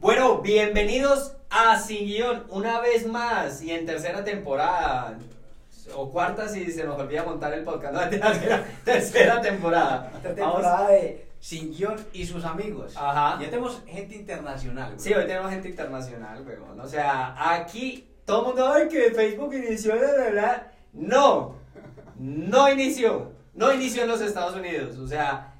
Bueno, bienvenidos a Sin Guión una vez más y en tercera temporada. O cuarta si se nos olvida montar el podcast. No, tercera, tercera temporada. Esta temporada de Sin Guión y sus amigos. Ajá. Ya tenemos gente internacional, güey. Sí, hoy tenemos gente internacional, weón. O sea, aquí todo el mundo, ay, que Facebook inició, la verdad. No, no inició. No inició en los Estados Unidos. O sea,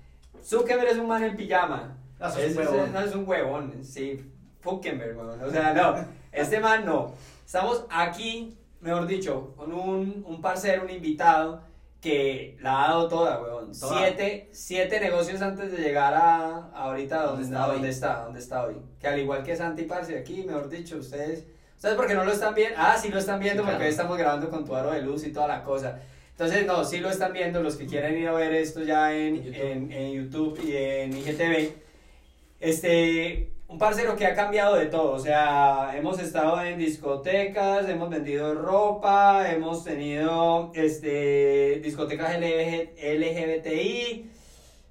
Zuckerberg es un man en pijama. No, eso es un Es- huevón. no, es un huevón, sí. Zuckerberg, weón. O sea, no. Este man no. Estamos aquí, mejor dicho, con un, un parcero, un invitado que la ha dado toda, weón. Toda. Siete, siete negocios antes de llegar a, a ahorita donde está, donde está, donde está hoy. Que al igual que Santi Parce aquí, mejor dicho, ustedes, ustedes porque no lo están viendo, ah, sí lo están viendo Sí, porque claro. estamos grabando con tu aro de luz y toda la cosa. Entonces, no, sí lo están viendo, los que quieren ir a ver esto ya en, En YouTube. en, en YouTube y en IGTV. Este, un parcero que ha cambiado de todo, o sea, hemos estado en discotecas, hemos vendido ropa, hemos tenido este, discotecas LG LGBTI,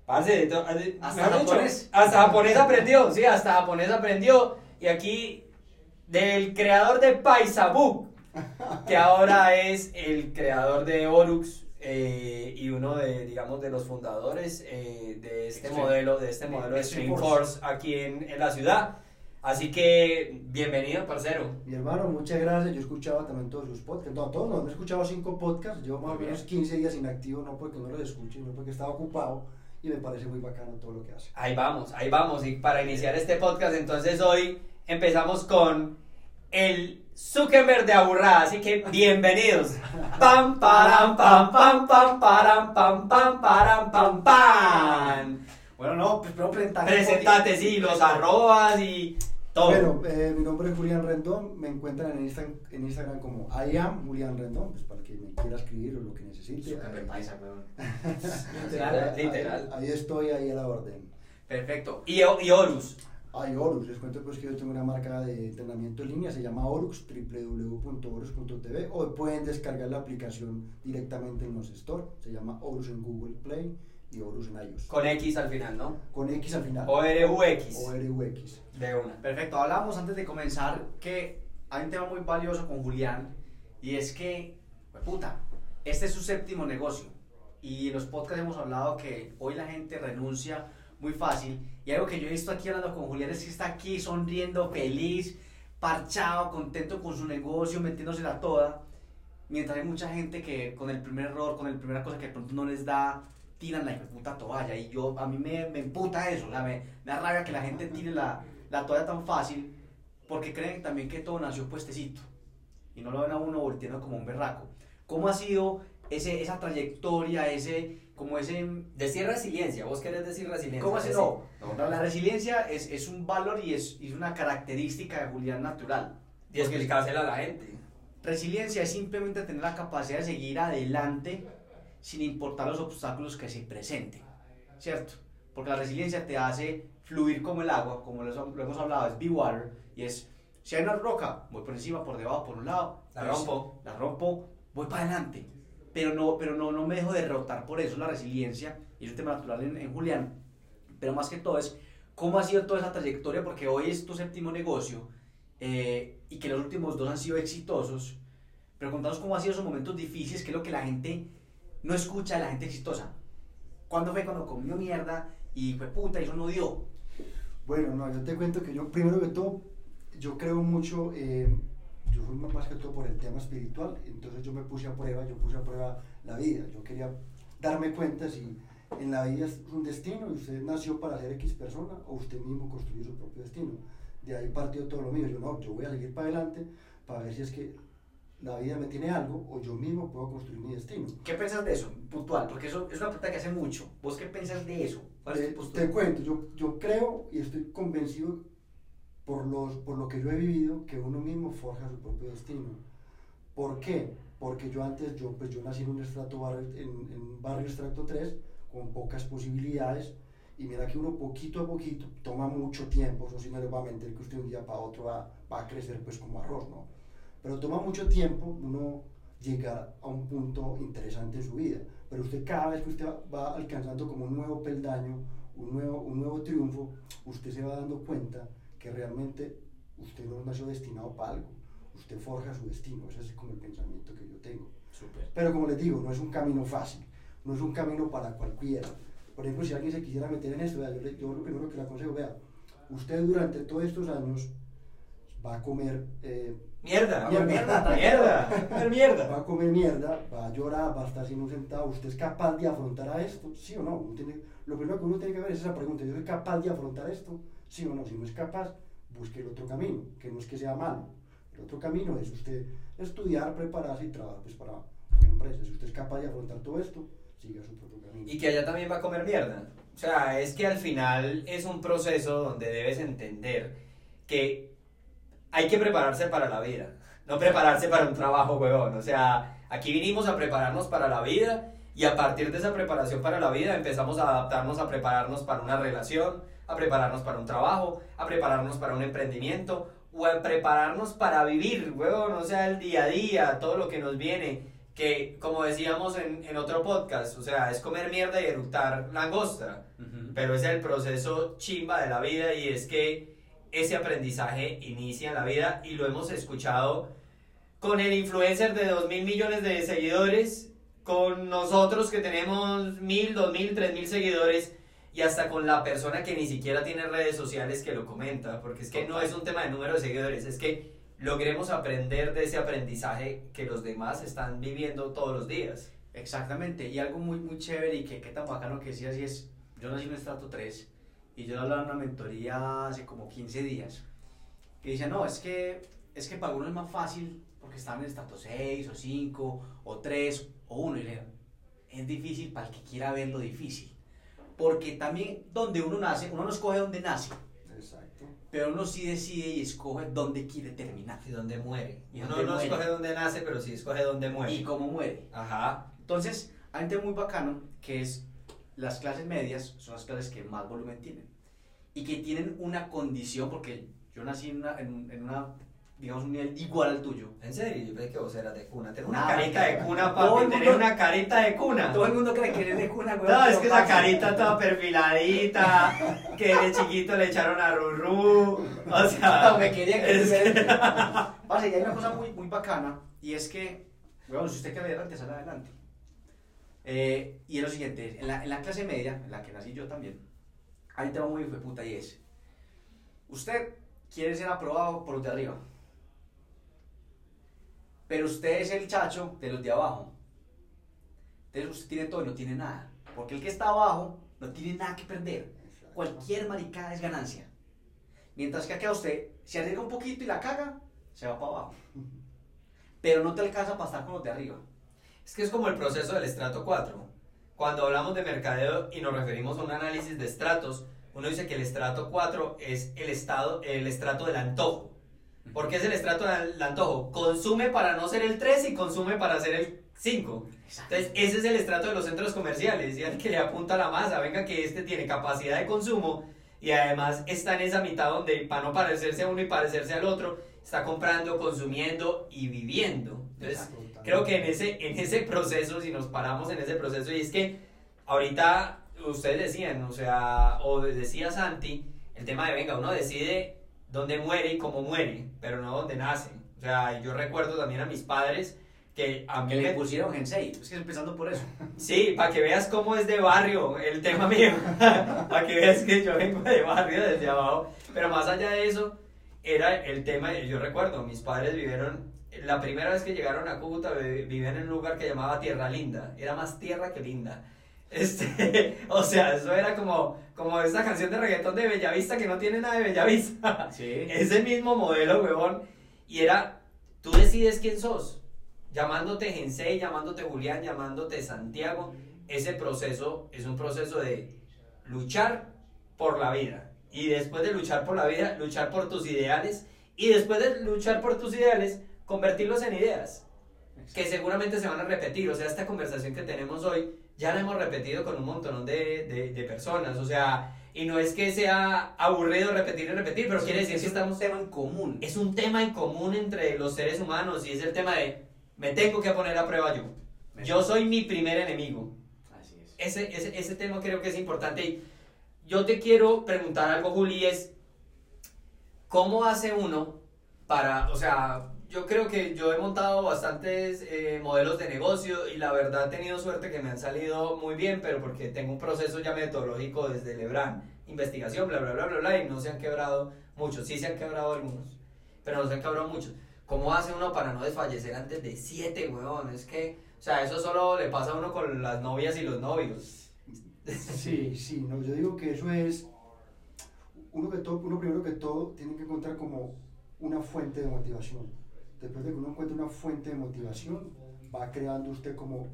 parce, de to- de- Hasta mejor dicho, japonés. hasta japonés aprendió, sí, hasta japonés aprendió, y aquí del creador de Paisabook, que ahora es el creador de Orux eh, y uno de, digamos, de los fundadores eh, de este Extreme. modelo, de este modelo de Extreme Stream Force. Aquí en, en la ciudad. Así que, bienvenido, parcero. Mi hermano, muchas gracias. Yo escuchaba también todos sus podcasts. No, todos no, no he escuchado cinco podcasts. Llevo más o menos 15 días inactivo, no porque no los escuche, sino porque estaba ocupado. Y me parece muy bacano todo lo que hace. Ahí vamos, ahí vamos. Y para iniciar este podcast, entonces hoy empezamos con el Zuckerberg de Aburrada. Así que bienvenidos. Pam, param, pam, pam, pam, param, pam, pam, param, pam, pam. Bueno, no, pues primero presentar. Presentate, sí, los arrobas y todo. Bueno, eh, mi nombre es Julián Rendón. Me encuentran en, Insta- en Instagram como I am Julián Rendón, pues para que me quiera escribir o lo que necesite. Zuckerberg Ahí- paisa, weón. Literal, ahí- literal. Ahí, estoy, ahí a la orden. Perfecto. Y, y Horus. Hay Orux, les cuento pues que yo tengo una marca de entrenamiento en línea, se llama Orux, www.orux.tv o pueden descargar la aplicación directamente en los stores, se llama Orux en Google Play y Orux en iOS. Con X al final, ¿no? Con X al final. O-R-U-X. ORUX. De una. Perfecto. Hablábamos antes de comenzar que hay un tema muy valioso con Julián y es que, puta, este es su séptimo negocio y en los podcasts hemos hablado que hoy la gente renuncia muy fácil y algo que yo he visto aquí hablando con Julián es que está aquí sonriendo, feliz, parchado, contento con su negocio, metiéndosela toda, mientras hay mucha gente que con el primer error, con la primera cosa que de pronto no les da, tiran la puta toalla y yo, a mí me, me emputa eso, o sea, me, me da rabia que la gente tire la, la toalla tan fácil porque creen también que todo nació puestecito y no lo ven a uno volteando como un berraco. ¿Cómo ha sido ese, esa trayectoria, ese, como ese... Decir resiliencia, vos querés decir resiliencia. ¿Cómo? Sí. No, no, la resiliencia es, es un valor y es, es una característica de Julián natural. Y explicársela a la gente. Resiliencia es simplemente tener la capacidad de seguir adelante sin importar los obstáculos que se presenten, ¿cierto? Porque la resiliencia te hace fluir como el agua, como lo lo hemos hablado, es be water, y es, si hay una roca, voy por encima, por debajo, por un lado, La pues, rompo. la rompo, voy para adelante, pero no, pero no, no me dejo derrotar por eso, la resiliencia, y es un tema natural en, en Julián, pero más que todo es cómo ha sido toda esa trayectoria, porque hoy es tu séptimo negocio, eh, y que los últimos dos han sido exitosos, pero contanos cómo han sido esos momentos difíciles, que es lo que la gente no escucha de la gente exitosa. ¿Cuándo fue cuando comió mierda y fue puta y eso no dio? Bueno, no, yo te cuento que yo, primero que todo, yo creo mucho, eh, yo fui más que todo por el tema espiritual, entonces yo me puse a prueba, yo puse a prueba la vida, yo quería darme cuenta si en la vida es un destino y usted nació para ser X persona o usted mismo construyó su propio destino. De ahí partió todo lo mío, yo no, yo voy a seguir para adelante para ver si es que la vida me tiene algo o yo mismo puedo construir mi destino. ¿Qué piensas de eso, puntual? Porque eso es una pregunta que hace mucho. ¿Vos qué piensas de eso? ¿Cuál es Eh, tu te postura? cuento, yo, yo creo y estoy convencido por, los, por lo que yo he vivido que uno mismo forja su propio destino. ¿Por qué? Porque yo antes, yo, pues yo nací en un, estrato barrio, en, en barrio estrato 3 con pocas posibilidades y mira que uno poquito a poquito toma mucho tiempo, eso sí no le va a mentir que usted un día para otro va, va a crecer pues como arroz, ¿no? Pero toma mucho tiempo uno llegar a un punto interesante en su vida. Pero usted cada vez que usted va alcanzando como un nuevo peldaño, un nuevo, un nuevo triunfo, usted se va dando cuenta que realmente usted no nació destinado para algo, usted forja su destino, ese es como el pensamiento que yo tengo. Súper. Pero como les digo, no es un camino fácil, no es un camino para cualquiera. Por ejemplo, si alguien se quisiera meter en esto, vea, yo, le- yo lo primero que le aconsejo, vea, usted durante todos estos años va a comer, eh, Mierda, Mierda. mierda, mierda, mierda. va a comer mierda, va a llorar, va a estar sin un centavo. ¿Usted es capaz de afrontar a esto? ¿Sí o no? Tiene- lo primero que uno tiene que ver es esa pregunta. ¿Yo soy capaz de afrontar esto? ¿Sí o no? Si no es capaz, busque el otro camino, que no es que sea malo. El otro camino es usted estudiar, prepararse y trabajar pues, para una empresa. Si usted es capaz de afrontar todo esto, siga su propio camino. Y que allá también va a comer mierda. O sea, es que al final es un proceso donde debes entender que hay que prepararse para la vida, no prepararse para un trabajo, huevón. O sea, aquí vinimos a prepararnos para la vida y a partir de esa preparación para la vida empezamos a adaptarnos a prepararnos para una relación, a prepararnos para un trabajo, a prepararnos para un emprendimiento o a prepararnos para vivir, huevón. O sea, el día a día, todo lo que nos viene que como decíamos en, en otro podcast, o sea, es comer mierda y eructar langosta, pero ese es el proceso chimba de la vida y es que ese aprendizaje inicia en la vida y lo hemos escuchado con el influencer de 2 mil millones de seguidores, con nosotros que tenemos mil, dos mil, tres mil seguidores y hasta con la persona que ni siquiera tiene redes sociales que lo comenta, porque es que no es un tema de número de seguidores, es que logremos aprender de ese aprendizaje que los demás están viviendo todos los días. Exactamente, y algo muy, muy chévere y que qué tan bacano que decías y es, yo nací en un estrato 3 y yo hablaba en una mentoría hace como 15 días que decía, no, es que, es que para algunos es más fácil porque están en estrato 6 o 5 o 3 o 1 y le es difícil para el que quiera ver lo difícil, porque también donde uno nace, uno no escoge dónde nace, Exacto. pero uno sí decide y escoge dónde quiere terminar Y dónde muere. Y Uno no muere. escoge dónde nace, pero sí escoge dónde muere. y cómo muere. Ajá. Entonces, hay un tema muy bacano que es las clases medias son las clases que más volumen tienen y que tienen una condición, porque yo nací en una, en, en una digamos, un nivel igual al tuyo. En serio, yo pensé que vos eras de cuna. Tener una Nada, carita de que- cuna, papi. mundo- una carita de cuna. Todo el mundo cree que eres de cuna, güey. No, es que esa carita toda perfiladita, que de chiquito le echaron a Rurú. O sea, me quería que es tuviera- Parce, y hay una cosa muy, muy bacana, y es que, bueno, si usted quiere adelante, sale adelante. Eh, y es lo siguiente, en la, en la clase media, en la que nací yo también, hay un tema muy hijo puta y es, usted quiere ser aprobado por los de arriba, pero usted es el chacho de los de abajo. Entonces usted tiene todo y no tiene nada, porque el que está abajo no tiene nada que perder. Cualquier maricada es ganancia. Mientras que acá usted se arriesga un poquito y la caga, se va para abajo. Pero no te alcanza para estar con los de arriba. Es que es como el proceso del estrato 4. Cuando hablamos de mercadeo y nos referimos a un análisis de estratos, uno dice que el estrato 4 es el, estado, el estrato del antojo. ¿Por qué es el estrato del antojo? Consume para no ser el 3 y consume para ser el 5. Entonces, ese es el estrato de los centros comerciales. Y al que le apunta la masa, venga que este tiene capacidad de consumo y además está en esa mitad donde, para no parecerse a uno y parecerse al otro, está comprando, consumiendo y viviendo. Entonces, creo que en ese, en ese proceso, si nos paramos en ese proceso, y es que ahorita ustedes decían, o sea, o decía Santi, el tema de, venga, uno decide dónde muere y cómo muere, pero no dónde nace. O sea, yo recuerdo también a mis padres que a mí Que le pusieron Gensei. Es que empezando por eso. Sí, para que veas cómo es de barrio el tema mío. para que veas que yo vengo de barrio desde abajo. Pero más allá de eso, era el tema, yo recuerdo, mis padres vivieron, la primera vez que llegaron a Cúcuta, vi- vivían en un lugar que llamaba Tierra Linda. Era más tierra que linda. Este, o sea, eso era como, como esa canción de reggaetón de Bellavista que no tiene nada de Bellavista. Sí. Ese mismo modelo, huevón. Y era, tú decides quién sos. Llamándote Gensei, llamándote Julián, llamándote Santiago. Ese proceso es un proceso de luchar por la vida. Y después de luchar por la vida, luchar por tus ideales. Y después de luchar por tus ideales, convertirlos en ideas. Que seguramente se van a repetir. O sea, esta conversación que tenemos hoy ya la hemos repetido con un montón de, de, de personas. O sea, y no es que sea aburrido repetir y repetir, pero quiere decir es que un estamos tema en común. es un tema en común entre los seres humanos y es el tema de me tengo que poner a prueba yo. Yo soy mi primer enemigo. Así es. Ese, ese, ese tema creo que es importante. Y yo te quiero preguntar algo, Juli, es ¿cómo hace uno para, o sea, yo creo que yo he montado bastantes eh, modelos de negocio y la verdad he tenido suerte que me han salido muy bien, pero porque tengo un proceso ya metodológico desde Lebran, investigación, bla, bla, bla, bla, bla, y no se han quebrado muchos, sí se han quebrado algunos, pero no se han quebrado muchos. ¿Cómo hace uno para no desfallecer antes de siete, weón? Es que, o sea, eso solo le pasa a uno con las novias y los novios. Sí, sí, no, yo digo que eso es, uno, que todo, uno primero que todo tiene que encontrar como una fuente de motivación. Después de que uno encuentre una fuente de motivación, va creando usted como,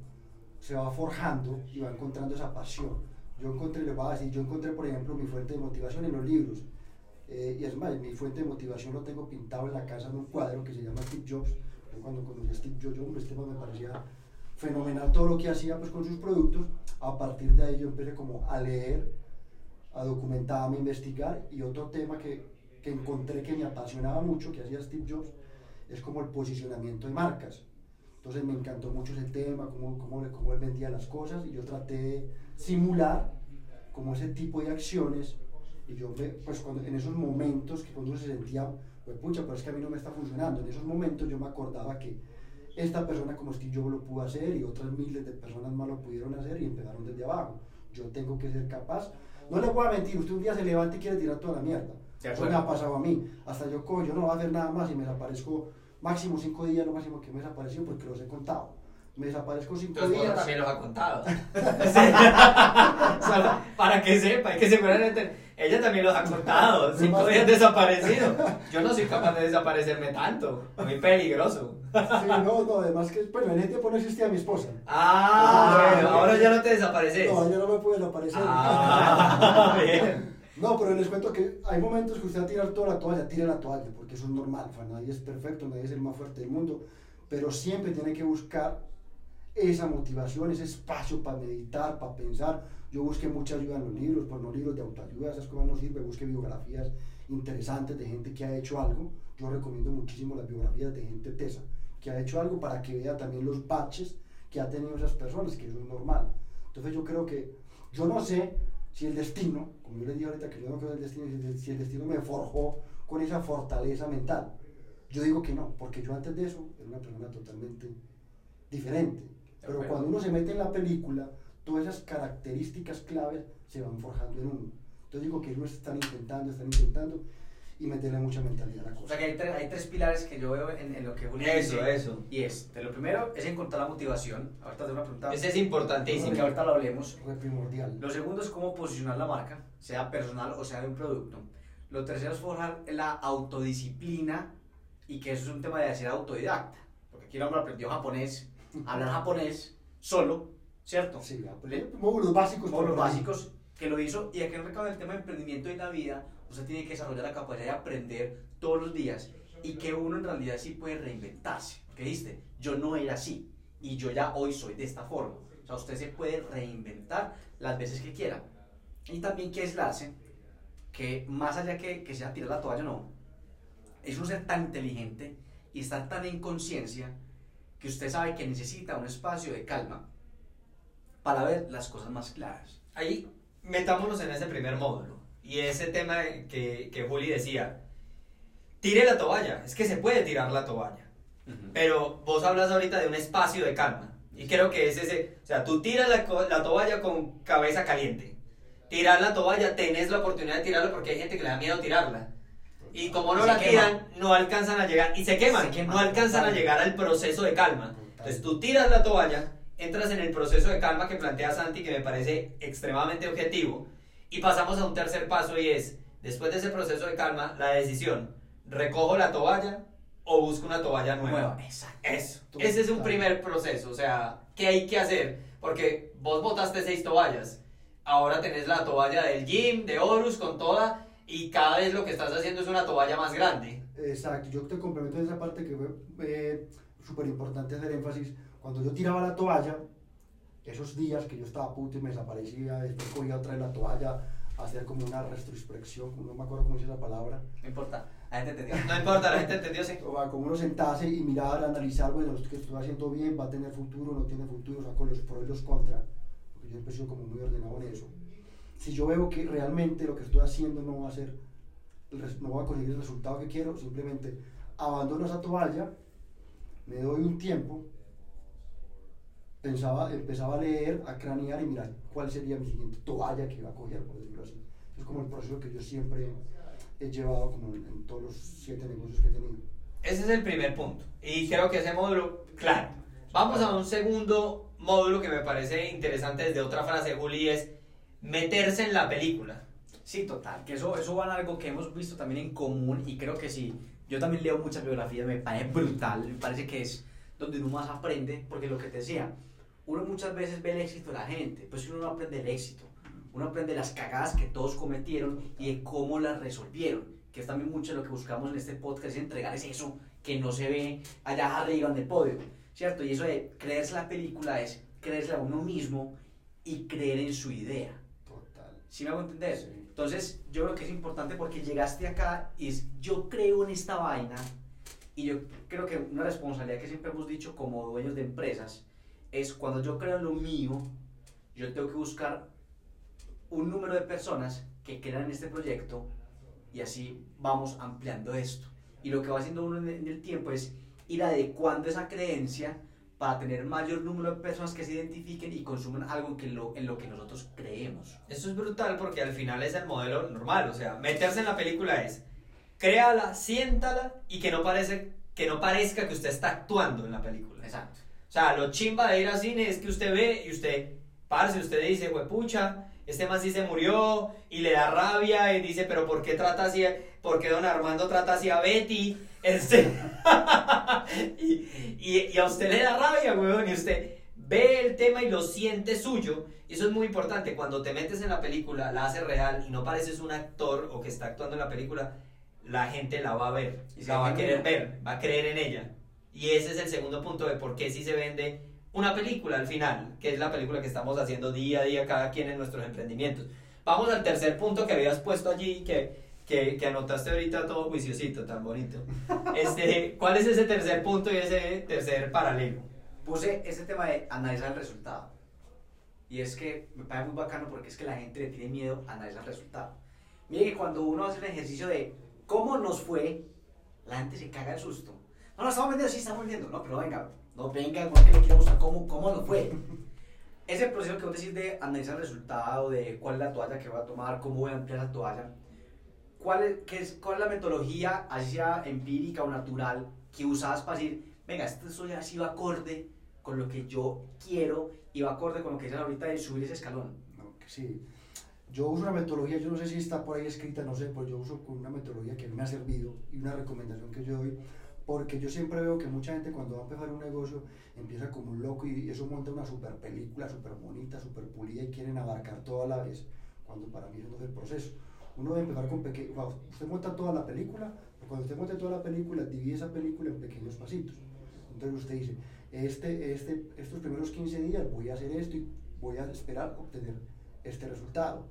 se va forjando y va encontrando esa pasión. Yo encontré, le voy a decir, yo encontré, por ejemplo, mi fuente de motivación en los libros. Eh, y es más, mi fuente de motivación lo tengo pintado en la casa en un cuadro que se llama Steve Jobs. Yo cuando conocí a Steve Jobs, yo, hombre, este me parecía fenomenal todo lo que hacía pues, con sus productos. A partir de ahí yo empecé como a leer, a documentarme, a investigar. Y otro tema que, que encontré que me apasionaba mucho, que hacía Steve Jobs, es como el posicionamiento de marcas. Entonces me encantó mucho ese tema, cómo, cómo, cómo él vendía las cosas y yo traté de simular como ese tipo de acciones y yo, pues cuando, en esos momentos que cuando uno se sentía, pues pucha, pero es que a mí no me está funcionando, en esos momentos yo me acordaba que esta persona como Steve Jobs lo pudo hacer y otras miles de personas más lo pudieron hacer y empezaron desde abajo. Yo tengo que ser capaz. No le voy a mentir, usted un día se levanta y quiere tirar toda la mierda. Eso me ha pasado a mí. Hasta yo cojo, yo no voy a hacer nada más y me desaparezco máximo cinco días, lo máximo que me desapareció porque los he contado. Me desaparezco cinco Entonces, días. también los ha contado. para que sepa, que seguramente ella también los ha contado. Cinco días desaparecido. Yo no soy capaz de desaparecerme tanto. Muy peligroso. Sí, no, no, además que, bueno, en ese tiempo no existía mi esposa. Ah, bueno, ahora ya no te desapareces. No, ya no me puedo desaparecer. Ah, bien. No, pero les cuento que hay momentos que usted va a tirar toda la toalla, tire la toalla, porque eso es normal, nadie es perfecto, nadie es el más fuerte del mundo, pero siempre tiene que buscar esa motivación, ese espacio para meditar, para pensar. Yo busqué mucha ayuda en los libros, pues no libros de autoayuda, esas cosas no sirven, busqué biografías interesantes de gente que ha hecho algo. Yo recomiendo muchísimo las biografías de gente tesa, que ha hecho algo para que vea también los baches que ha tenido esas personas, que eso es normal. Entonces yo creo que, yo no sé si el destino, como yo le dije ahorita que yo no creo en el destino, si el- destino me forjó con esa fortaleza mental. Yo digo que no, porque yo antes de eso era una persona totalmente diferente. Pero acuerdo. cuando uno se mete en la película, todas esas características claves se van forjando en uno. Entonces digo que ellos están intentando, están intentando y meterle mucha mentalidad a la O cosa. sea que hay, tre- hay tres pilares que yo veo en, en lo que Julián Eso, dice. eso. Y es, de lo primero es encontrar la motivación. Ahorita te una pregunta Ese es que importantísimo. ahorita lo hablemos. Fue primordial. Lo segundo es cómo posicionar la marca, sea personal o sea de un producto. Lo tercero es forjar la autodisciplina y que eso es un tema de ser autodidacta. Porque aquí el hombre aprendió japonés, a hablar japonés solo, ¿cierto? Sí, pues, módulos básicos. módulos básicos que lo hizo y aquí en el del tema de emprendimiento y la vida usted tiene que desarrollar la capacidad de aprender todos los días y que uno en realidad sí puede reinventarse porque dijiste yo no era así y yo ya hoy soy de esta forma. O sea usted se puede reinventar las veces que quiera. Y también que aislarse que más allá que, que sea tirar la toalla no es un ser tan inteligente y estar tan en conciencia que usted sabe que necesita un espacio de calma para ver las cosas más claras. Ahí metámonos en ese primer módulo. Y ese tema que, que Juli decía, tire la toalla, es que se puede tirar la toalla. Pero vos hablas ahorita de un espacio de calma. Y creo que es ese, o sea, tú tiras la, la toalla con cabeza caliente. Tirar la toalla, tenés la oportunidad de tirarla porque hay gente que le da miedo tirarla. Y como no Se la quema. tiran, no alcanzan a llegar, y se queman, Se no alcanzan a llegar al proceso de calma. Entonces tú tiras la toalla, entras en el proceso de calma que plantea Santi, que me parece extremadamente objetivo, y pasamos a un tercer paso y es, después de ese proceso de calma, la decisión, recojo la toalla o busco una toalla nueva. nueva exacto Eso, ese es un primer proceso, o sea, ¿qué hay que hacer? Porque vos botaste seis toallas, ahora tenés la toalla del gym, de Horus, con toda, y cada vez lo que estás haciendo es una toalla más grande. Exacto, yo te complemento en esa parte que fue eh, súper importante hacer énfasis. Cuando yo tiraba la toalla, esos días que yo estaba puto y me desaparecía, después cogía otra vez la toalla, hacía como una retrospección, no me acuerdo cómo dice esa palabra, no importa la gente entendió No importa, la gente entendió, sí. o sea, como uno sentarse y mirar, analizar, bueno, esto que estoy haciendo bien, va a tener futuro, no tiene futuro, saco los pros y los contras, porque yo sido como muy ordenado en eso. Si yo veo que realmente lo que estoy haciendo no va a ser no voy a conseguir el resultado que quiero, simplemente abandono esa toalla, me doy un tiempo, pensaba, empezaba a leer, a cranear y mirar cuál sería mi siguiente toalla que iba a coger, por decirlo así. Es como el proceso que yo siempre he llevado como en, en todos los siete negocios que he tenido. Ese es el primer punto. Y creo que ese módulo, claro. Vamos a un segundo módulo que me parece interesante desde otra frase, Juli, es meterse en la película. Sí, total, que eso, eso va en algo que hemos visto también en común y creo que sí. Yo también leo muchas biografías, me parece brutal, me parece que es donde uno más aprende, porque lo que te decía, uno muchas veces ve el éxito de la gente, pues uno no aprende el éxito, uno aprende las cagadas que todos cometieron y de cómo las resolvieron, que es también mucho lo que buscamos en este podcast, es entregarles eso que no se ve allá arriba en el podio, ¿cierto? Y eso de creerse la película es creerse a uno mismo y creer en su idea. Total. ¿Sí me hago entender? Sí. Entonces, yo creo que es importante porque llegaste acá y es, yo creo en esta vaina y yo creo que una responsabilidad que siempre hemos dicho como dueños de empresas es cuando yo creo en lo mío, yo tengo que buscar un número de personas que crean en este proyecto y así vamos ampliando esto. Y lo que va haciendo uno en el, tiempo es ir adecuando esa creencia para tener mayor número de personas que se identifiquen y consuman algo en, que lo, en lo que nosotros creemos. Eso es brutal porque al final es el modelo normal. O sea, meterse en la película es créala, siéntala y que no, parece, que no parezca que usted está actuando en la película. Exacto. O sea, lo chimba de ir al cine es que usted ve y usted, parce, usted dice, huepucha, este man sí se murió y le da rabia y dice, pero ¿por qué trata así? ¿Por qué don Armando trata así a Betty? Este... y, y, y a usted le da rabia, weón, y usted ve el tema y lo siente suyo. Y eso es muy importante. Cuando te metes en la película, la haces real y no pareces un actor o que está actuando en la película, la gente la va a ver, Y la va a querer ver, va a creer en ella. Y ese es el segundo punto de por qué sí se vende una película al final, que es la película que estamos haciendo día a día cada quien en nuestros emprendimientos. Vamos al tercer punto que habías puesto allí, que, que, que anotaste ahorita todo juiciosito, tan bonito. Este, ¿Cuál es ese tercer punto y ese tercer paralelo? Puse este tema de analizar el resultado. Y es que me parece muy bacano porque es que la gente le tiene miedo a analizar el resultado. Mire que cuando uno hace un ejercicio de cómo nos fue, la gente se caga de susto. No, no, estamos vendiendo, sí, estamos vendiendo. No, pero venga, no venga, porque lo quiero mostrar cómo, cómo nos fue. Ese proceso que vos decís de analizar el resultado, de cuál es la toalla que voy a tomar, cómo voy a ampliar la toalla, ¿cuál es, qué es, cuál es la metodología, así sea empírica o natural, que usabas para decir, venga, esto soy así va acorde con lo que yo quiero y va acorde con lo que dices ahorita de subir ese escalón? No, que sí. Yo uso una metodología, yo no sé si está por ahí escrita, no sé, pero yo uso una metodología que me ha servido y una recomendación que yo doy, porque yo siempre veo que mucha gente cuando va a empezar un negocio empieza como un loco y eso monta una super película, super bonita, super pulida y quieren abarcar todo a la vez, cuando para mí eso no es el proceso. Uno debe empezar con pequeños, usted monta toda la película, pero cuando usted monte toda la película, divide esa película en pequeños pasitos. Entonces usted dice, este, este, estos primeros 15 días voy a hacer esto y voy a esperar obtener este resultado.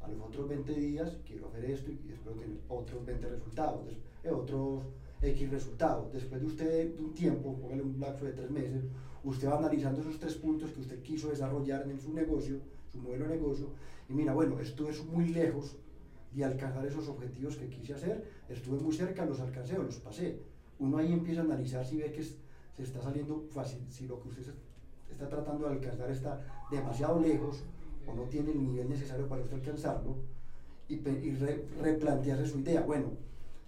A los otros 20 días quiero hacer esto y espero tener otros 20 resultados, eh, otros X resultados. Después de usted de un tiempo, póngale un lapso de tres meses, usted va analizando esos tres puntos que usted quiso desarrollar en su negocio, su modelo de negocio, y mira, bueno, estuve muy lejos de alcanzar esos objetivos que quise hacer, estuve muy cerca, los alcancé o los pasé. Uno ahí empieza a analizar si ve que se está saliendo fácil, si lo que usted está tratando de alcanzar está demasiado lejos o no tiene el nivel necesario para alcanzarlo y, y re- replantearse su idea. Bueno,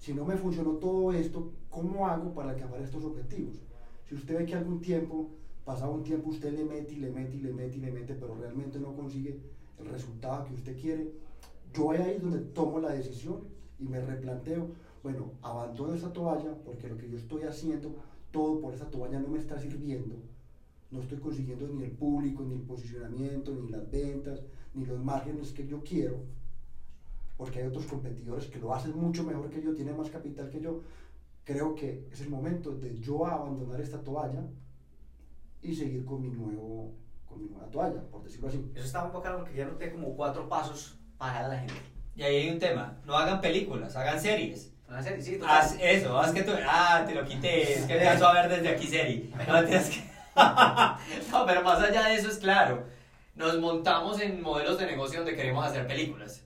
si no me funcionó todo esto, ¿cómo hago para alcanzar estos objetivos? Si usted ve que algún tiempo, pasado un tiempo, usted le mete y le mete y le mete y le mete, pero realmente no consigue el resultado que usted quiere, yo ahí es donde tomo la decisión y me replanteo, bueno, abandono esa toalla porque lo que yo estoy haciendo, todo por esa toalla no me está sirviendo. No estoy consiguiendo ni el público, ni el posicionamiento, ni las ventas, ni los márgenes que yo quiero, porque hay otros competidores que lo hacen mucho mejor que yo, tienen más capital que yo. Creo que es el momento de yo abandonar esta toalla y seguir con mi, nuevo, con mi nueva toalla, por decirlo así. Eso está muy bacano porque ya noté como cuatro pasos para la gente. Y ahí hay un tema, no hagan películas, hagan series. Una serie, sí, total. Haz eso, haz que tú. Ah, te lo quité. Es que alcanzó a ver desde aquí serie. No, tienes que- no, pero más allá de eso es claro. Nos montamos en modelos de negocio donde queremos hacer películas.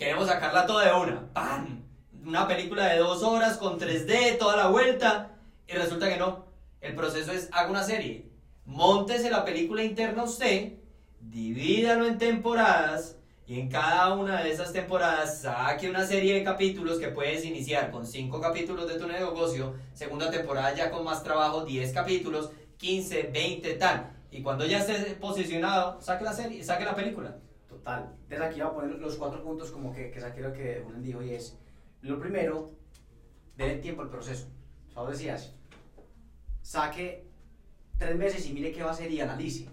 Queremos sacarla toda de una. ¡Pam! una película de dos horas con 3D, toda la vuelta, y resulta que no. El proceso es, haga una serie, montese la película interna usted, divídalo en temporadas, y en cada una de esas temporadas saque una serie de capítulos que puedes iniciar con 5 capítulos de tu negocio, segunda temporada ya con más trabajo, 10 capítulos, 15, 20, tal. Y cuando ya esté posicionado, saque la serie, saque la película. Total. Entonces aquí voy a poner los cuatro puntos como que, que saqué lo que Julián dijo y es, lo primero, dé tiempo al proceso. O sea, vos decías, saque tres meses y mire qué va a hacer y analice.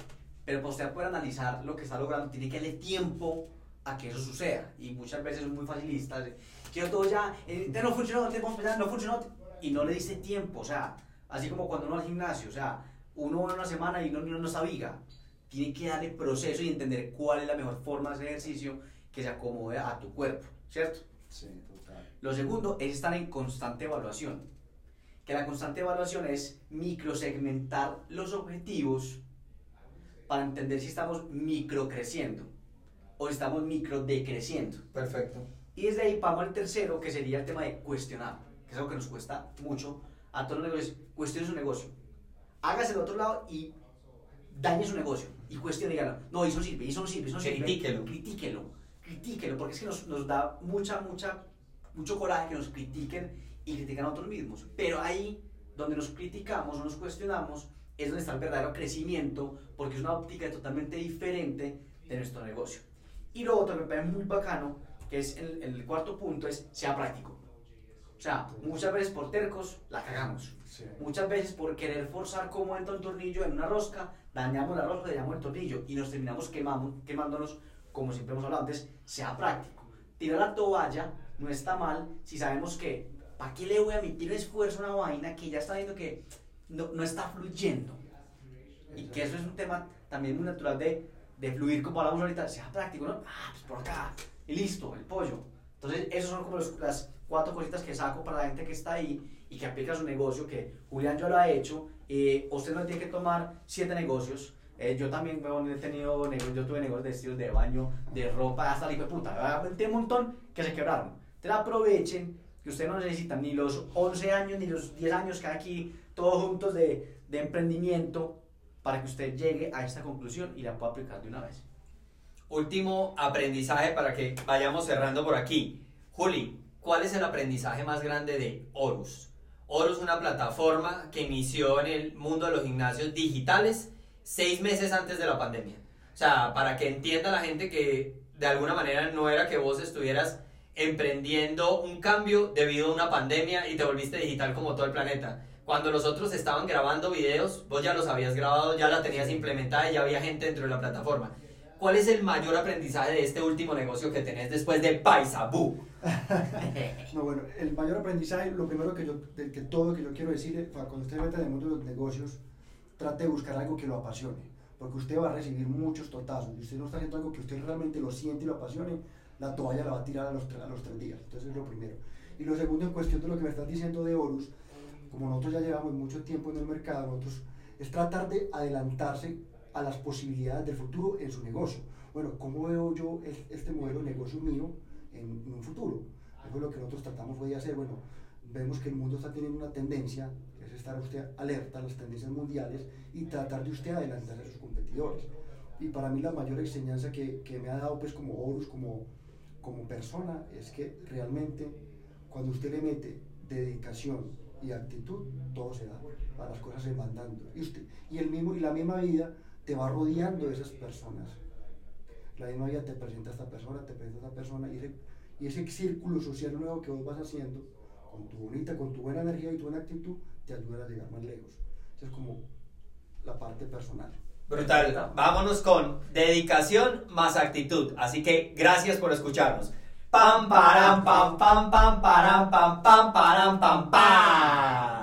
Pero para usted poder analizar lo que está logrando, tiene que darle tiempo a que eso suceda. Y muchas veces son muy facilistas. Quiero todo ya, eh, no funcionó, te vamos a no funcionó. Y no le dice tiempo, o sea, así como cuando uno va al gimnasio, o sea, uno va una semana y no, no, no sabiga. Tiene que darle proceso y entender cuál es la mejor forma de hacer ejercicio que se acomode a tu cuerpo, ¿cierto? Sí, total. Lo segundo es estar en constante evaluación. Que la constante evaluación es microsegmentar los objetivos para entender si estamos microcreciendo o estamos microdecreciendo. Perfecto. Y desde ahí vamos al tercero, que sería el tema de cuestionar, que es algo que nos cuesta mucho a todos los negocios. Cuestione su negocio. Hágase del otro lado y dañe su negocio. Y cuestione, dígalo, no, eso sirve, eso no sirve, eso no sirve. Critíquelo. Critíquelo, critíquelo, porque es que nos, nos da mucha, mucha, mucho coraje que nos critiquen y critican a otros mismos. Pero ahí, donde nos criticamos o nos cuestionamos, es donde está el verdadero crecimiento, porque es una óptica totalmente diferente de nuestro negocio. Y lo otro que me parece muy bacano, que es el, el cuarto punto, es sea práctico. O sea, muchas veces por tercos la cagamos. Muchas veces por querer forzar cómo entra un tornillo en una rosca, dañamos la rosca, dañamos el tornillo y nos terminamos quemando, quemándonos, como siempre hemos hablado antes, sea práctico. Tirar la toalla no está mal si sabemos que, ¿para qué le voy a meter esfuerzo a una vaina que ya está viendo que no, no está fluyendo? Y que eso es un tema también muy natural de, de fluir, como hablamos ahorita, sea práctico, ¿no? Ah, pues por acá, y listo, el pollo. Entonces, esos son como las cuatro cositas que saco para la gente que está ahí y que aplica su negocio, que Julián ya lo ha hecho. Eh, usted no tiene que tomar siete negocios. Eh, yo también, weón, he tenido negocios, yo tuve negocios de estilos de baño, de ropa, hasta de puta. Un montón que se quebraron. Entonces aprovechen que ustedes no necesitan ni los 11 años ni los 10 años que hay aquí, todos juntos de, de emprendimiento, para que usted llegue a esta conclusión y la pueda aplicar de una vez. Último aprendizaje para que vayamos cerrando por aquí. Juli, ¿cuál es el aprendizaje más grande de Horus? Horus es una plataforma que inició en el mundo de los gimnasios digitales seis meses antes de la pandemia. O sea, para que entienda la gente que de alguna manera no era que vos estuvieras emprendiendo un cambio debido a una pandemia y te volviste digital como todo el planeta. Cuando los otros estaban grabando videos, vos ya los habías grabado, ya la tenías implementada y ya había gente dentro de la plataforma. ¿Cuál es el mayor aprendizaje de este último negocio que tenés después de Paisabú? No, bueno, el mayor aprendizaje, lo primero que yo, de que todo que yo quiero decirle, para cuando usted meta en el mundo de los negocios, trate de buscar algo que lo apasione, porque usted va a recibir muchos totazos, y usted no está haciendo algo que usted realmente lo siente y lo apasione, la toalla la va a tirar a los, a los tres días, entonces es lo primero. Y lo segundo, en cuestión de lo que me estás diciendo de Horus, como nosotros ya llevamos mucho tiempo en el mercado, nosotros, es tratar de adelantarse a las posibilidades del futuro en su negocio. Bueno, ¿cómo veo yo es- este modelo de negocio mío en, en un futuro? Eso es lo que nosotros tratamos fue de hacer. Bueno, vemos que el mundo está teniendo una tendencia, es estar usted alerta a las tendencias mundiales y tratar de usted adelantarse a sus competidores. Y para mí la mayor enseñanza que, que me ha dado pues como Horus, como, como persona, es que realmente cuando usted le mete dedicación y actitud, todo se da, a las cosas se van dando. Y, usted, y, el mismo, y la misma vida te va rodeando de esas personas. La misma vida te presenta a esta persona, te presenta a esta persona, y ese, y ese círculo social nuevo que vos vas haciendo, con tu bonita, con tu buena energía y tu buena actitud, te ayuda a llegar más lejos. Esa es como la parte personal. Brutal. Vámonos con dedicación más actitud. Así que gracias por escucharnos. Pam, param, pam, pam, pam, param, pam, pam, param, pam, pam.